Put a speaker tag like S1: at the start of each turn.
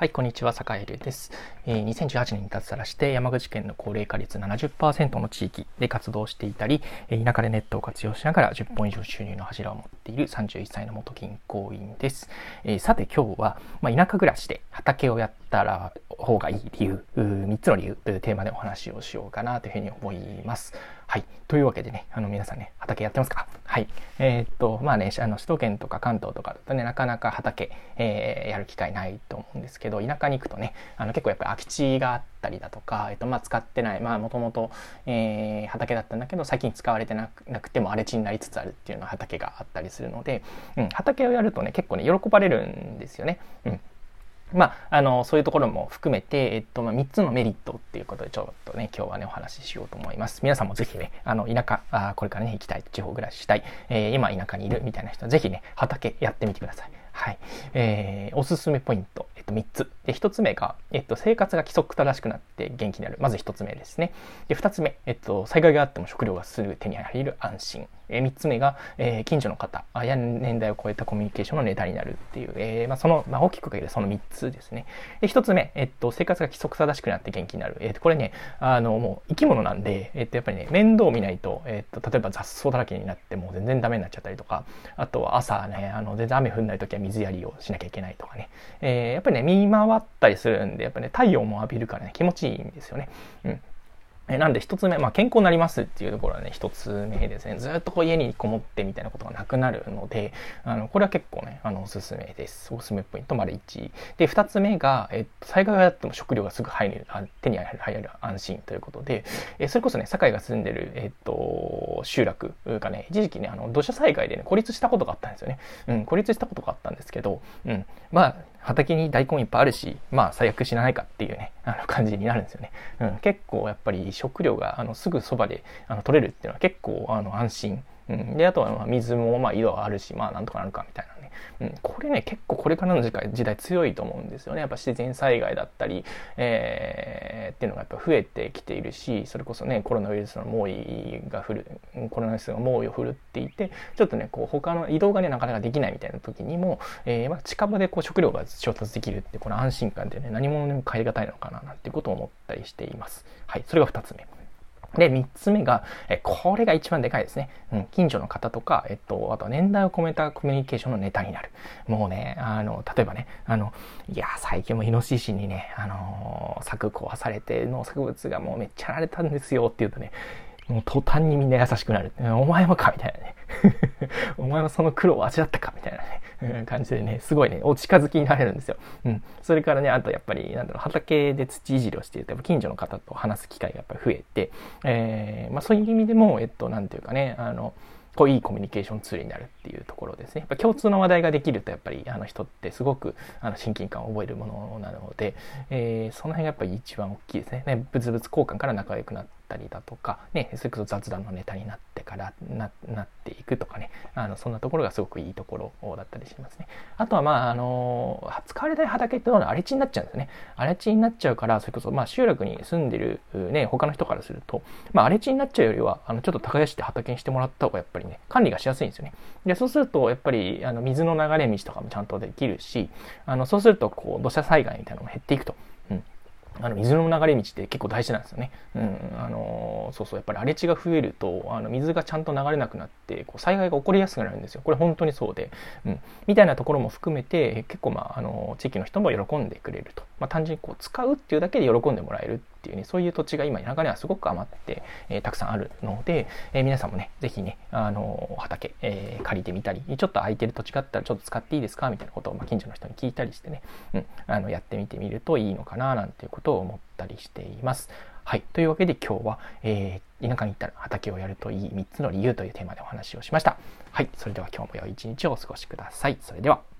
S1: はい、こんにちは、坂井流です。えー、2018年に脱サラして山口県の高齢化率70%の地域で活動していたり、田舎でネットを活用しながら10本以上収入の柱を持っている31歳の元銀行員です。えー、さて今日は、まあ、田舎暮らしで畑をやったら方がいい理由、3つの理由というテーマでお話をしようかなというふうに思います。はい。というわけでね、あの皆さんね、畑やってますか？はい。えー、っと、まあね、あの首都圏とか関東とかだとね、なかなか畑、えー、やる機会ないと思うんですけど、田舎に行くとね、あの結構やっぱり空き地があったりだとか、えっと、まあ使ってない、まあもともと、えー、畑だったんだけど、最近使われてなくても荒れ地になりつつあるっていうのは畑があったりするので、うん、畑をやるとね、結構ね、喜ばれるんですよね。うん。まあ、あの、そういうところも含めて、えっと、まあ、3つのメリットっていうことで、ちょっとね、今日はね、お話ししようと思います。皆さんもぜひね、あの、田舎、あこれからね、行きたい、地方暮らししたい、えー、今田舎にいるみたいな人は、ぜひね、畑やってみてください。はい。えー、おすすめポイント、えっと、3つ。で、1つ目が、えっと、生活が規則正しくなって元気になる。まず1つ目ですね。で、2つ目、えっと、災害があっても食料がすぐ手に入る安心。えー、3つ目が、えー、近所の方や年代を超えたコミュニケーションのネタになるっていう、えーまあ、その、まあ、大きくかけてその3つですね。で、1つ目、えっと、生活が規則正しくなって元気になる。えっと、これね、あの、もう生き物なんで、えっと、やっぱりね、面倒を見ないと、えっと、例えば雑草だらけになってもう全然ダメになっちゃったりとか、あとは朝ね、あの、全然雨降んない時は水やりをしなきゃいけないとかね。え、やっぱりね、見回ったりするんで、やっぱね、太陽も浴びるからね、気持ちいいんですよね。うん。えなんで一つ目、まあ、健康になりますっていうところはね、一つ目ですね。ずっとこう家にこもってみたいなことがなくなるので、あの、これは結構ね、あの、おすすめです。おすすめポイント丸1。で、二つ目が、えっと、災害があっても食料がすぐ入る、あ手に入る安心ということで、えそれこそね、堺が住んでる、えっと、集落がね、一時期ね、あの、土砂災害でね、孤立したことがあったんですよね。うん、孤立したことがあったんですけど、うん、まあ、畑に大根いっぱいあるし、まあ最悪死なないかっていうね、あの感じになるんですよね。うん、結構やっぱり食料があのすぐそばであの取れるっていうのは結構あの安心。うん、で、あとは水もまあ井戸はあるし、まあなんとかなるかみたいなうん、これね、結構これからの時代時代強いと思うんですよね。やっぱ自然災害だったり、えー、っていうのがやっぱ増えてきているし、それこそね、コロナウイルスの猛威が降る、コロナウイルスが猛威を振るっていて、ちょっとね、こう他の移動がね、なかなかできないみたいな時にも、えー、まあ、近場でこう食料が調達できるって、この安心感でね、何者にも変え難いのかななんていうことを思ったりしています。はい、それが2つ目。で、三つ目が、え、これが一番でかいですね。うん、近所の方とか、えっと、あと年代を込めたコミュニケーションのネタになる。もうね、あの、例えばね、あの、いや、最近もイノシシにね、あのー、柵壊されて農作物がもうめっちゃられたんですよって言うとね、もう途端にみんな優しくなる。お前もかみたいなね。お前もその苦労を味わったかみたいな、感じでね、すごいね、お近づきになれるんですよ。うん。それからね、あとやっぱり、なんだろう、畑で土いじりをしていると、近所の方と話す機会がやっぱり増えて、えー、まあそういう意味でも、えっと、なんていうかね、あの、こういいコミュニケーションツールになるっていうところですね。やっぱ共通の話題ができるとやっぱりあの人ってすごくあの親近感を覚えるものなので、えー、その辺がやっぱり一番大きいですね。ね物々交換から仲良くなったりだとか、ね、それこそ雑談のネタになってからなっていくとかね、あのそんなところがすごくいいところだったりしますね。あとはまあ、あの、使われない畑ってのは荒れ地になっちゃうんですよね。荒れ地になっちゃうから、それこそまあ集落に住んでるね、他の人からすると、まあ荒れ地になっちゃうよりは、あのちょっと耕して畑にしてもらった方がやっぱりね、管理がしやすいんですよね。で、そうすると、やっぱりあの水の流れ道とかもちゃんとできるし、あのそうするとこう土砂災害みたいなのも減っていくと。あの水の流れ道って結構大事なんですよね。うん、あのそうそうやっぱり荒れ地が増えるとあの水がちゃんと流れなくなってこう災害が起こりやすくなるんですよ。これ本当にそうで、うん、みたいなところも含めて結構まああの地域の人も喜んでくれると、まあ、単純にこう使うっていうだけで喜んでもらえるっていうね、そういう土地が今田舎にはすごく余って、えー、たくさんあるので、えー、皆さんもね、ぜひね、あの畑、えー、借りてみたり、ちょっと空いてる土地があったらちょっと使っていいですかみたいなことを、まあ、近所の人に聞いたりしてね、うん、あのやってみてみるといいのかななんていうことを思ったりしています。はい。というわけで今日は、えー、田舎に行ったら畑をやるといい3つの理由というテーマでお話をしました。はい。それでは今日も良い一日をお過ごしください。それでは。